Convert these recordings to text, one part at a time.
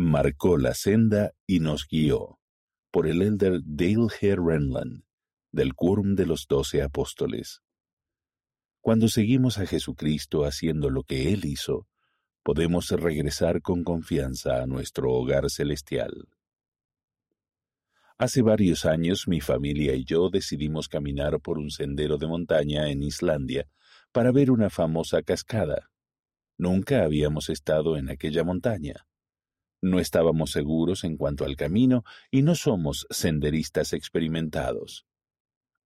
marcó la senda y nos guió, por el elder Dale G. Renland, del Quórum de los Doce Apóstoles. Cuando seguimos a Jesucristo haciendo lo que Él hizo, podemos regresar con confianza a nuestro hogar celestial. Hace varios años mi familia y yo decidimos caminar por un sendero de montaña en Islandia para ver una famosa cascada. Nunca habíamos estado en aquella montaña. No estábamos seguros en cuanto al camino y no somos senderistas experimentados.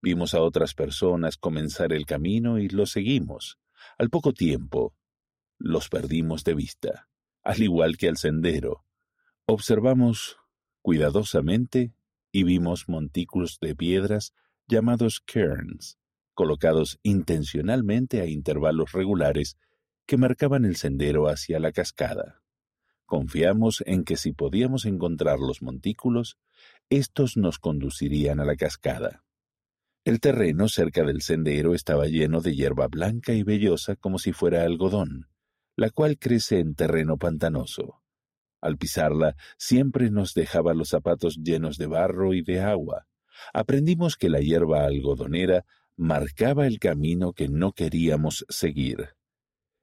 Vimos a otras personas comenzar el camino y lo seguimos. Al poco tiempo, los perdimos de vista, al igual que al sendero. Observamos cuidadosamente y vimos montículos de piedras llamados cairns, colocados intencionalmente a intervalos regulares que marcaban el sendero hacia la cascada. Confiamos en que si podíamos encontrar los montículos, estos nos conducirían a la cascada. El terreno cerca del sendero estaba lleno de hierba blanca y vellosa como si fuera algodón, la cual crece en terreno pantanoso. Al pisarla siempre nos dejaba los zapatos llenos de barro y de agua. Aprendimos que la hierba algodonera marcaba el camino que no queríamos seguir.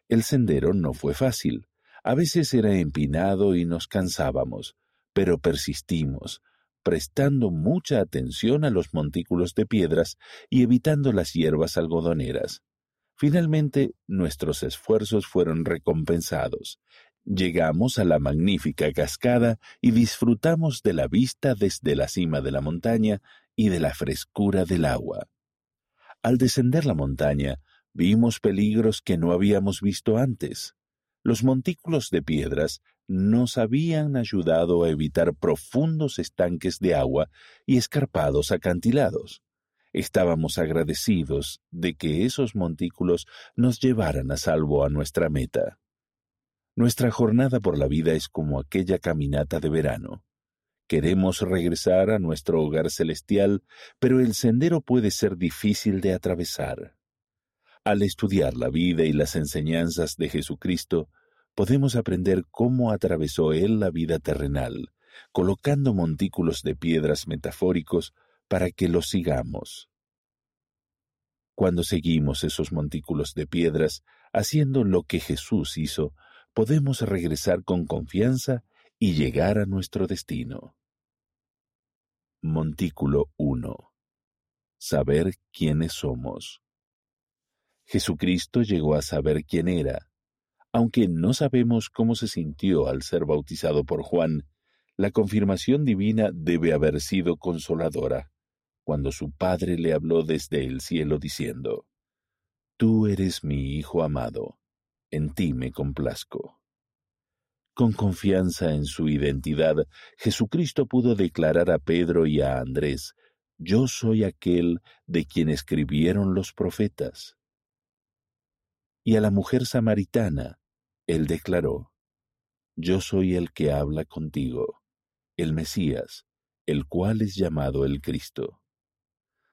El sendero no fue fácil. A veces era empinado y nos cansábamos, pero persistimos, prestando mucha atención a los montículos de piedras y evitando las hierbas algodoneras. Finalmente, nuestros esfuerzos fueron recompensados. Llegamos a la magnífica cascada y disfrutamos de la vista desde la cima de la montaña y de la frescura del agua. Al descender la montaña, vimos peligros que no habíamos visto antes. Los montículos de piedras nos habían ayudado a evitar profundos estanques de agua y escarpados acantilados. Estábamos agradecidos de que esos montículos nos llevaran a salvo a nuestra meta. Nuestra jornada por la vida es como aquella caminata de verano. Queremos regresar a nuestro hogar celestial, pero el sendero puede ser difícil de atravesar. Al estudiar la vida y las enseñanzas de Jesucristo, podemos aprender cómo atravesó Él la vida terrenal, colocando montículos de piedras metafóricos para que los sigamos. Cuando seguimos esos montículos de piedras, haciendo lo que Jesús hizo, podemos regresar con confianza y llegar a nuestro destino. Montículo 1. Saber quiénes somos. Jesucristo llegó a saber quién era. Aunque no sabemos cómo se sintió al ser bautizado por Juan, la confirmación divina debe haber sido consoladora, cuando su Padre le habló desde el cielo diciendo, Tú eres mi Hijo amado, en ti me complazco. Con confianza en su identidad, Jesucristo pudo declarar a Pedro y a Andrés, Yo soy aquel de quien escribieron los profetas y a la mujer samaritana, él declaró, Yo soy el que habla contigo, el Mesías, el cual es llamado el Cristo.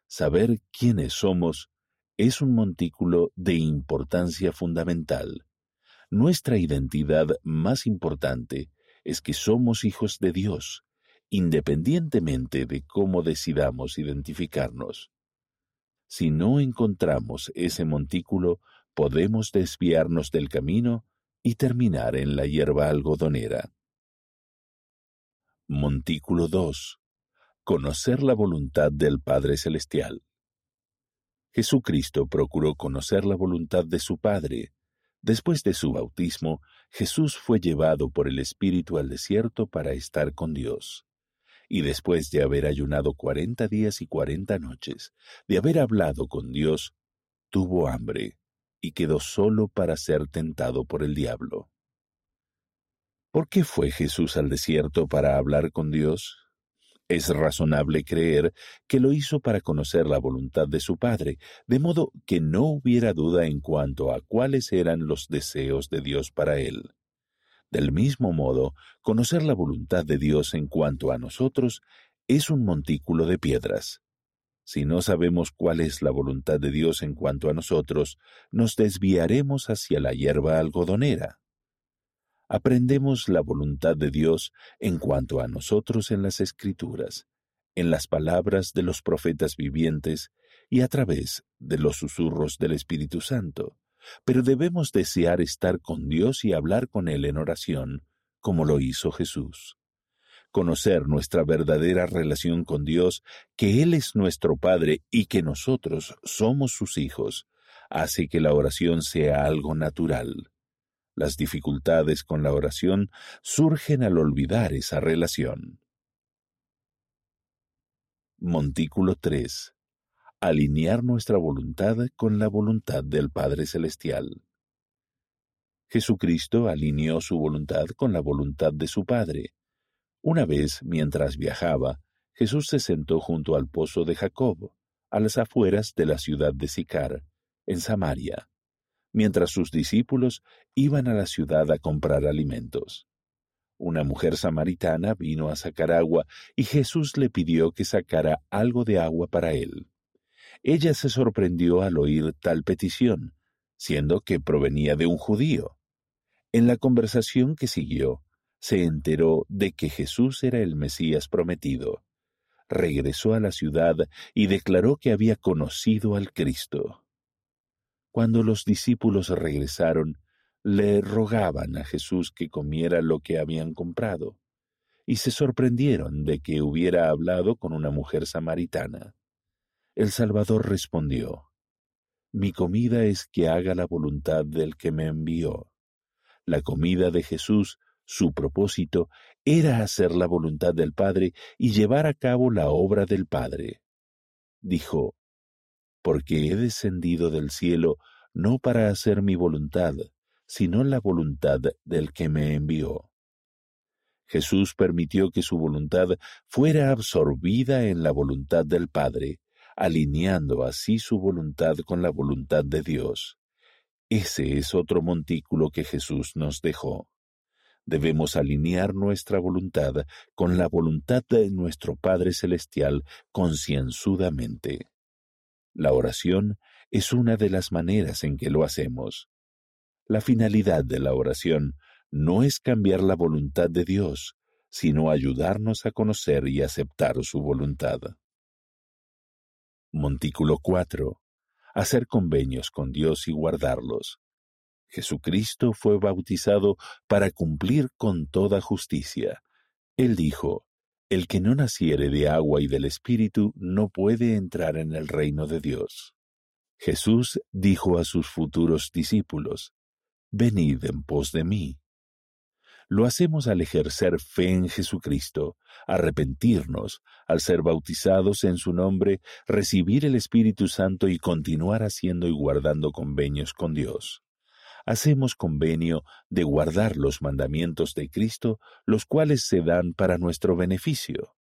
Saber quiénes somos es un montículo de importancia fundamental. Nuestra identidad más importante es que somos hijos de Dios, independientemente de cómo decidamos identificarnos. Si no encontramos ese montículo, podemos desviarnos del camino y terminar en la hierba algodonera. Montículo 2. Conocer la voluntad del Padre Celestial. Jesucristo procuró conocer la voluntad de su Padre. Después de su bautismo, Jesús fue llevado por el Espíritu al desierto para estar con Dios. Y después de haber ayunado cuarenta días y cuarenta noches, de haber hablado con Dios, tuvo hambre y quedó solo para ser tentado por el diablo. ¿Por qué fue Jesús al desierto para hablar con Dios? Es razonable creer que lo hizo para conocer la voluntad de su Padre, de modo que no hubiera duda en cuanto a cuáles eran los deseos de Dios para él. Del mismo modo, conocer la voluntad de Dios en cuanto a nosotros es un montículo de piedras. Si no sabemos cuál es la voluntad de Dios en cuanto a nosotros, nos desviaremos hacia la hierba algodonera. aprendemos la voluntad de Dios en cuanto a nosotros en las Escrituras, en las palabras de los profetas vivientes y a través de los susurros del Espíritu Santo, pero debemos desear estar con Dios y hablar con Él en oración, como lo hizo Jesús. Conocer nuestra verdadera relación con Dios, que Él es nuestro Padre y que nosotros somos sus hijos, hace que la oración sea algo natural. Las dificultades con la oración surgen al olvidar esa relación. Montículo 3. Alinear nuestra voluntad con la voluntad del Padre Celestial. Jesucristo alineó su voluntad con la voluntad de su Padre. Una vez, mientras viajaba, Jesús se sentó junto al pozo de Jacob, a las afueras de la ciudad de Sicar, en Samaria mientras sus discípulos iban a la ciudad a comprar alimentos. Una mujer samaritana vino a sacar agua y Jesús le pidió que sacara algo de agua para él. Ella se sorprendió al oír tal petición, siendo que provenía de un judío. En la conversación que siguió, se enteró de que Jesús era el Mesías prometido. Regresó a la ciudad y declaró que había conocido al Cristo. Cuando los discípulos regresaron, le rogaban a Jesús que comiera lo que habían comprado, y se sorprendieron de que hubiera hablado con una mujer samaritana. El Salvador respondió, Mi comida es que haga la voluntad del que me envió. La comida de Jesús, su propósito, era hacer la voluntad del Padre y llevar a cabo la obra del Padre. Dijo, porque he descendido del cielo no para hacer mi voluntad, sino la voluntad del que me envió. Jesús permitió que su voluntad fuera absorbida en la voluntad del Padre, alineando así su voluntad con la voluntad de Dios. Ese es otro montículo que Jesús nos dejó. Debemos alinear nuestra voluntad con la voluntad de nuestro Padre Celestial concienzudamente. La oración es una de las maneras en que lo hacemos. La finalidad de la oración no es cambiar la voluntad de Dios, sino ayudarnos a conocer y aceptar su voluntad. Montículo 4. Hacer convenios con Dios y guardarlos. Jesucristo fue bautizado para cumplir con toda justicia. Él dijo, El que no naciere de agua y del Espíritu no puede entrar en el reino de Dios. Jesús dijo a sus futuros discípulos, Venid en pos de mí. Lo hacemos al ejercer fe en Jesucristo, arrepentirnos, al ser bautizados en su nombre, recibir el Espíritu Santo y continuar haciendo y guardando convenios con Dios. Hacemos convenio de guardar los mandamientos de Cristo, los cuales se dan para nuestro beneficio.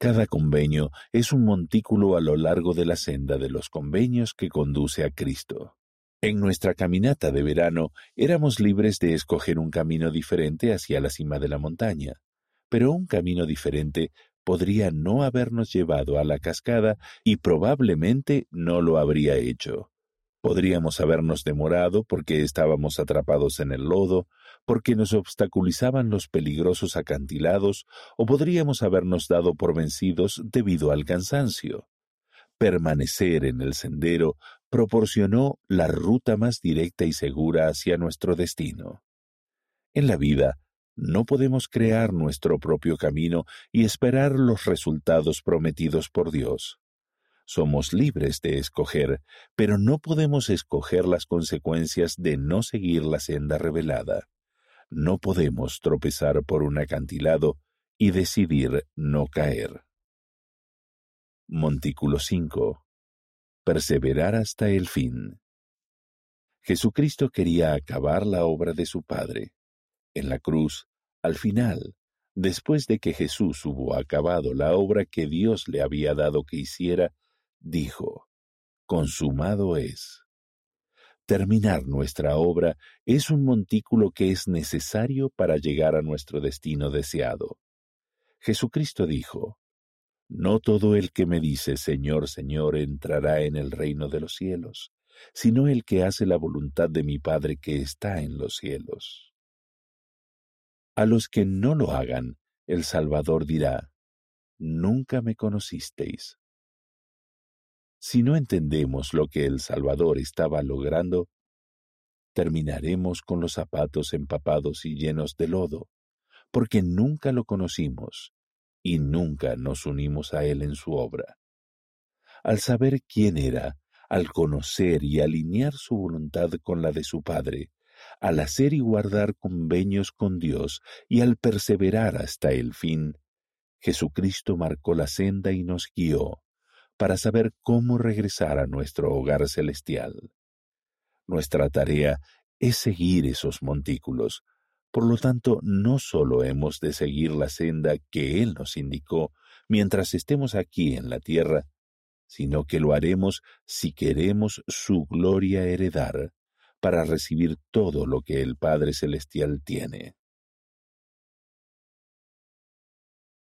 Cada convenio es un montículo a lo largo de la senda de los convenios que conduce a Cristo. En nuestra caminata de verano éramos libres de escoger un camino diferente hacia la cima de la montaña, pero un camino diferente podría no habernos llevado a la cascada y probablemente no lo habría hecho. Podríamos habernos demorado porque estábamos atrapados en el lodo, porque nos obstaculizaban los peligrosos acantilados, o podríamos habernos dado por vencidos debido al cansancio. Permanecer en el sendero proporcionó la ruta más directa y segura hacia nuestro destino. En la vida, no podemos crear nuestro propio camino y esperar los resultados prometidos por Dios. Somos libres de escoger, pero no podemos escoger las consecuencias de no seguir la senda revelada. No podemos tropezar por un acantilado y decidir no caer. Montículo 5. Perseverar hasta el fin. Jesucristo quería acabar la obra de su Padre. En la cruz, al final, después de que Jesús hubo acabado la obra que Dios le había dado que hiciera, dijo, consumado es. Terminar nuestra obra es un montículo que es necesario para llegar a nuestro destino deseado. Jesucristo dijo, No todo el que me dice Señor, Señor entrará en el reino de los cielos, sino el que hace la voluntad de mi Padre que está en los cielos. A los que no lo hagan, el Salvador dirá, Nunca me conocisteis. Si no entendemos lo que el Salvador estaba logrando, terminaremos con los zapatos empapados y llenos de lodo, porque nunca lo conocimos y nunca nos unimos a Él en su obra. Al saber quién era, al conocer y alinear su voluntad con la de su Padre, al hacer y guardar convenios con Dios y al perseverar hasta el fin, Jesucristo marcó la senda y nos guió para saber cómo regresar a nuestro hogar celestial. Nuestra tarea es seguir esos montículos, por lo tanto no solo hemos de seguir la senda que Él nos indicó mientras estemos aquí en la tierra, sino que lo haremos si queremos su gloria heredar, para recibir todo lo que el Padre Celestial tiene.